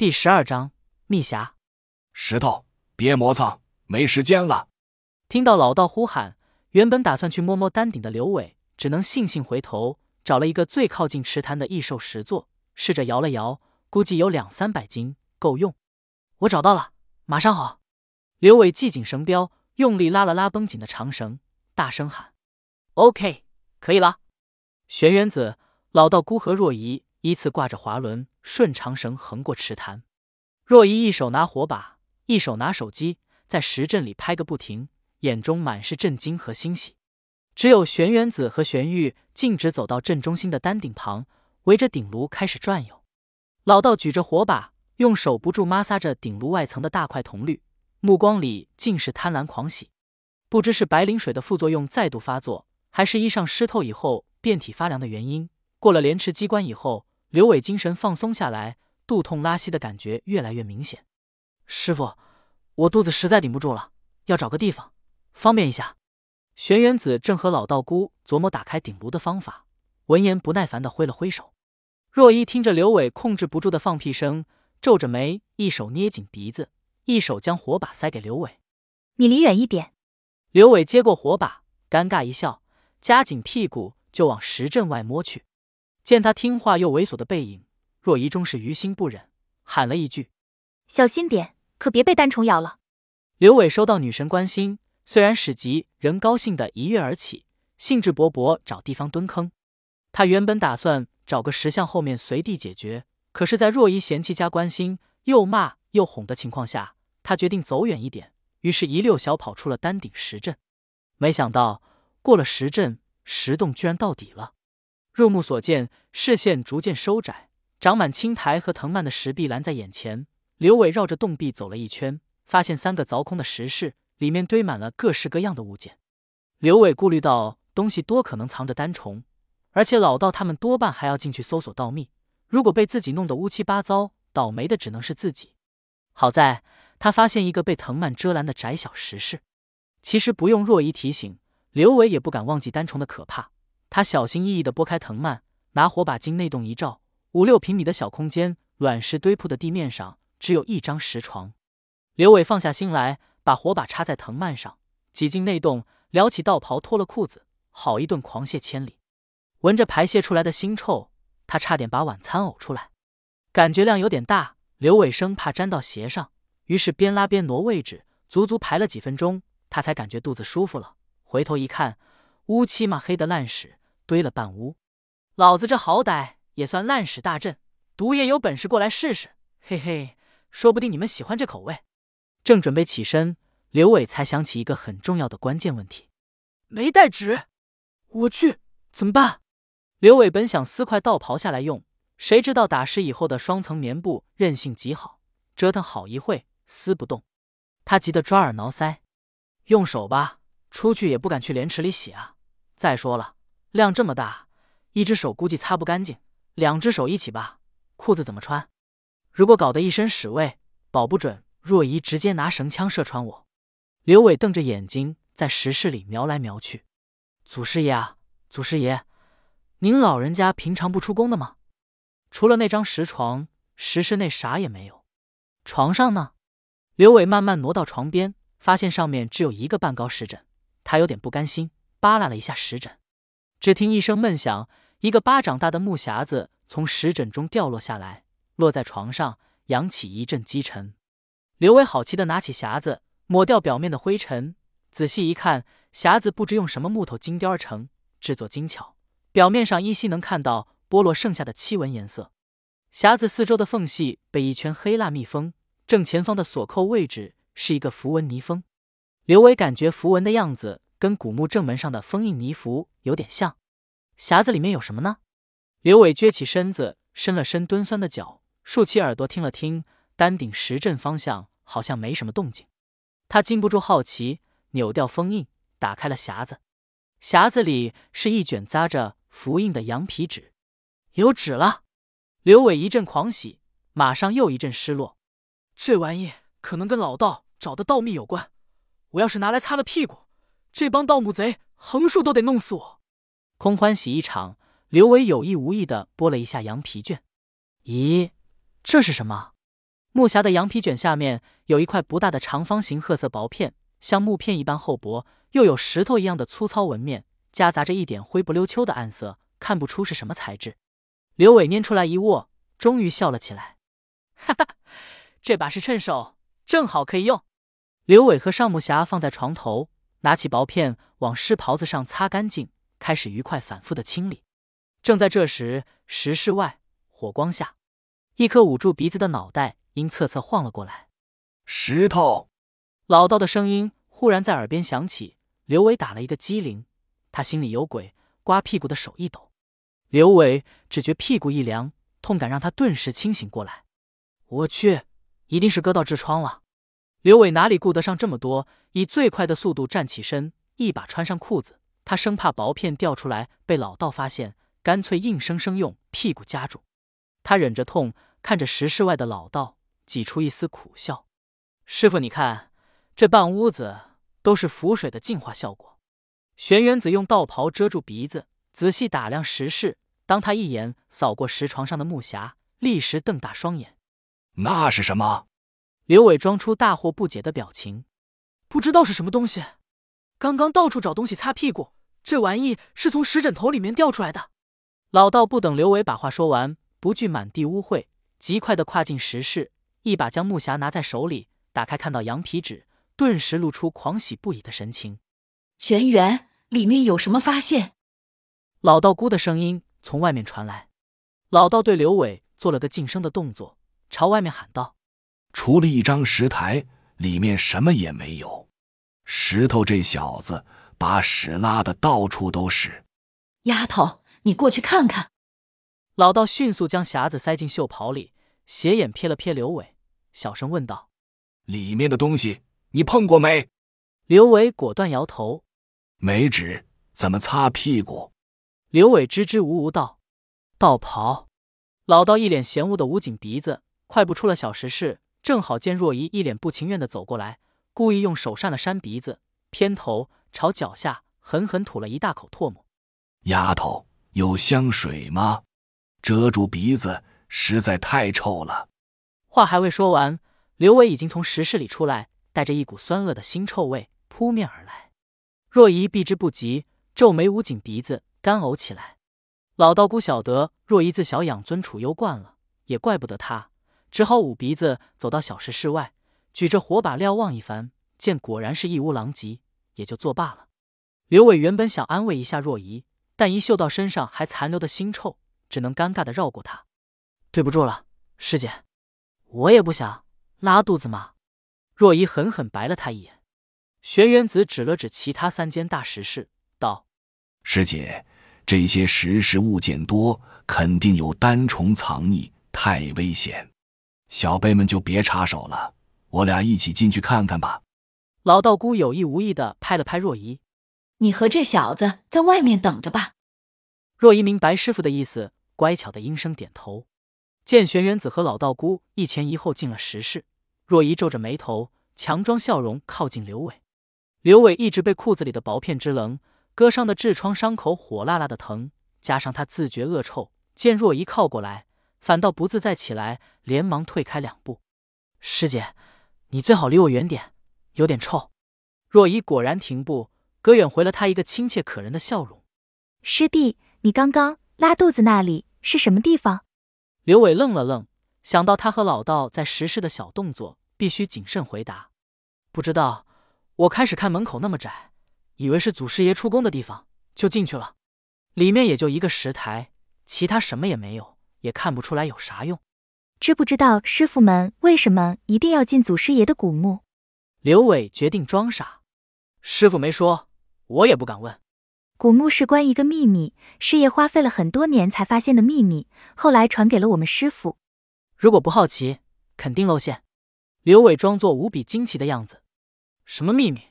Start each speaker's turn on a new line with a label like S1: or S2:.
S1: 第十二章密匣。
S2: 石头，别磨蹭，没时间了。
S1: 听到老道呼喊，原本打算去摸摸丹顶的刘伟，只能悻悻回头，找了一个最靠近池潭的异兽石座，试着摇了摇，估计有两三百斤，够用。我找到了，马上好。刘伟系紧绳标，用力拉了拉绷紧的长绳，大声喊：“OK，可以了。”玄元子、老道孤和若仪依次挂着滑轮。顺长绳横过池潭，若依一手拿火把，一手拿手机，在石阵里拍个不停，眼中满是震惊和欣喜。只有玄元子和玄玉径直走到阵中心的丹顶旁，围着顶炉开始转悠。老道举着火把，用手不住摩挲着顶炉外层的大块铜绿，目光里尽是贪婪狂喜。不知是白灵水的副作用再度发作，还是衣裳湿透以后遍体发凉的原因，过了莲池机关以后。刘伟精神放松下来，肚痛拉稀的感觉越来越明显。师傅，我肚子实在顶不住了，要找个地方方便一下。玄元子正和老道姑琢磨打开顶炉的方法，闻言不耐烦的挥了挥手。若依听着刘伟控制不住的放屁声，皱着眉，一手捏紧鼻子，一手将火把塞给刘伟：“
S3: 你离远一点。”
S1: 刘伟接过火把，尴尬一笑，夹紧屁股就往石阵外摸去。见他听话又猥琐的背影，若仪终是于心不忍，喊了一句：“
S3: 小心点，可别被单虫咬了。”
S1: 刘伟收到女神关心，虽然史急，仍高兴的一跃而起，兴致勃勃找地方蹲坑。他原本打算找个石像后面随地解决，可是，在若仪嫌弃加关心，又骂又哄的情况下，他决定走远一点，于是一溜小跑出了丹顶石阵。没想到过了石阵，石洞居然到底了。入目所见，视线逐渐收窄，长满青苔和藤蔓的石壁拦在眼前。刘伟绕着洞壁走了一圈，发现三个凿空的石室，里面堆满了各式各样的物件。刘伟顾虑到东西多可能藏着单虫，而且老道他们多半还要进去搜索盗秘，如果被自己弄得乌七八糟，倒霉的只能是自己。好在他发现一个被藤蔓遮拦的窄小石室，其实不用若仪提醒，刘伟也不敢忘记单虫的可怕。他小心翼翼地拨开藤蔓，拿火把进内洞一照，五六平米的小空间，卵石堆铺的地面上只有一张石床。刘伟放下心来，把火把插在藤蔓上，挤进内洞，撩起道袍，脱了裤子，好一顿狂泻千里。闻着排泄出来的腥臭，他差点把晚餐呕出来。感觉量有点大，刘伟生怕沾到鞋上，于是边拉边挪位置，足足排了几分钟，他才感觉肚子舒服了。回头一看，乌漆嘛黑的烂屎。堆了半屋，老子这好歹也算烂屎大阵，毒爷有本事过来试试，嘿嘿，说不定你们喜欢这口味。正准备起身，刘伟才想起一个很重要的关键问题：
S4: 没带纸，我去怎么办？
S1: 刘伟本想撕块道袍下来用，谁知道打湿以后的双层棉布韧性极好，折腾好一会撕不动。他急得抓耳挠腮，用手吧，出去也不敢去莲池里洗啊。再说了。量这么大，一只手估计擦不干净，两只手一起吧，裤子怎么穿？如果搞得一身屎味，保不准若仪直接拿绳枪射穿我。刘伟瞪着眼睛在石室里瞄来瞄去。祖师爷啊，祖师爷，您老人家平常不出宫的吗？除了那张石床，石室内啥也没有。床上呢？刘伟慢慢挪到床边，发现上面只有一个半高石枕，他有点不甘心，扒拉了一下石枕。只听一声闷响，一个巴掌大的木匣子从石枕中掉落下来，落在床上，扬起一阵积尘。刘伟好奇的拿起匣子，抹掉表面的灰尘，仔细一看，匣子不知用什么木头精雕而成，制作精巧，表面上依稀能看到剥落剩下的漆纹颜色。匣子四周的缝隙被一圈黑蜡密封，正前方的锁扣位置是一个符文泥封。刘伟感觉符文的样子。跟古墓正门上的封印泥符有点像，匣子里面有什么呢？刘伟撅起身子，伸了伸蹲酸的脚，竖起耳朵听了听，丹顶石阵方向好像没什么动静。他禁不住好奇，扭掉封印，打开了匣子。匣子里是一卷扎着符印的羊皮纸，有纸了。刘伟一阵狂喜，马上又一阵失落。
S4: 这玩意可能跟老道找的道秘有关，我要是拿来擦了屁股。这帮盗墓贼横竖都得弄死我！
S1: 空欢喜一场，刘伟有意无意的拨了一下羊皮卷。咦，这是什么？木匣的羊皮卷下面有一块不大的长方形褐色薄片，像木片一般厚薄，又有石头一样的粗糙纹面，夹杂着一点灰不溜秋的暗色，看不出是什么材质。刘伟拈出来一握，终于笑了起来：“哈哈，这把是趁手，正好可以用。”刘伟和尚木匣放在床头，拿起薄片往湿袍子上擦干净，开始愉快反复的清理。正在这时，石室外火光下，一颗捂住鼻子的脑袋。因侧侧晃了过来，
S2: 石头，
S1: 老道的声音忽然在耳边响起。刘伟打了一个激灵，他心里有鬼，刮屁股的手一抖。刘伟只觉屁股一凉，痛感让他顿时清醒过来。我去，一定是割到痔疮了。刘伟哪里顾得上这么多，以最快的速度站起身，一把穿上裤子。他生怕薄片掉出来被老道发现，干脆硬生生用屁股夹住。他忍着痛，看着石室外的老道。挤出一丝苦笑，师傅，你看这半屋子都是符水的净化效果。玄元子用道袍遮住鼻子，仔细打量石室。当他一眼扫过石床上的木匣，立时瞪大双眼：“
S2: 那是什么？”
S1: 刘伟装出大惑不解的表情：“
S4: 不知道是什么东西。刚刚到处找东西擦屁股，这玩意是从石枕头里面掉出来的。”
S1: 老道不等刘伟把话说完，不惧满地污秽，极快的跨进石室。一把将木匣拿在手里，打开看到羊皮纸，顿时露出狂喜不已的神情。
S5: 玄元，里面有什么发现？
S1: 老道姑的声音从外面传来。老道对刘伟做了个噤声的动作，朝外面喊道：“
S2: 除了一张石台，里面什么也没有。石头这小子把屎拉的到处都是。”
S5: 丫头，你过去看看。
S1: 老道迅速将匣子塞进袖袍里。斜眼瞥了瞥刘伟，小声问道：“
S2: 里面的东西你碰过没？”
S1: 刘伟果断摇头：“
S2: 没纸，怎么擦屁股？”
S1: 刘伟支支吾吾道：“道袍。”老道一脸嫌恶的捂紧鼻子，快步出了小石室。正好见若仪一脸不情愿的走过来，故意用手扇了扇鼻子，偏头朝脚下狠狠吐了一大口唾沫。
S2: 丫头，有香水吗？遮住鼻子。实在太臭了。
S1: 话还未说完，刘伟已经从石室里出来，带着一股酸恶的腥臭味扑面而来。若仪避之不及，皱眉捂紧鼻子，干呕起来。老道姑晓得若仪自小养尊处优惯了，也怪不得他，只好捂鼻子走到小石室外，举着火把瞭望一番，见果然是一屋狼藉，也就作罢了。刘伟原本想安慰一下若依，但一嗅到身上还残留的腥臭，只能尴尬的绕过他。对不住了，师姐，我也不想拉肚子嘛。若依狠狠白了他一眼。玄元子指了指其他三间大石室，道：“
S2: 师姐，这些石室物件多，肯定有丹虫藏匿，太危险。小辈们就别插手了，我俩一起进去看看吧。”
S1: 老道姑有意无意的拍了拍若依：“
S5: 你和这小子在外面等着吧。”
S1: 若依明白师傅的意思，乖巧的应声点头。见玄元子和老道姑一前一后进了石室，若依皱着眉头，强装笑容靠近刘伟。刘伟一直被裤子里的薄片之棱，割伤的痔疮伤口火辣辣的疼，加上他自觉恶臭，见若依靠过来，反倒不自在起来，连忙退开两步。师姐，你最好离我远点，有点臭。若依果然停步，隔远回了他一个亲切可人的笑容。
S3: 师弟，你刚刚拉肚子那里是什么地方？
S1: 刘伟愣了愣，想到他和老道在石室的小动作，必须谨慎回答。不知道，我开始看门口那么窄，以为是祖师爷出宫的地方，就进去了。里面也就一个石台，其他什么也没有，也看不出来有啥用。
S3: 知不知道师傅们为什么一定要进祖师爷的古墓？
S1: 刘伟决定装傻。师傅没说，我也不敢问。
S3: 古墓事关一个秘密，师爷花费了很多年才发现的秘密，后来传给了我们师傅。
S1: 如果不好奇，肯定露馅。刘伟装作无比惊奇的样子。什么秘密？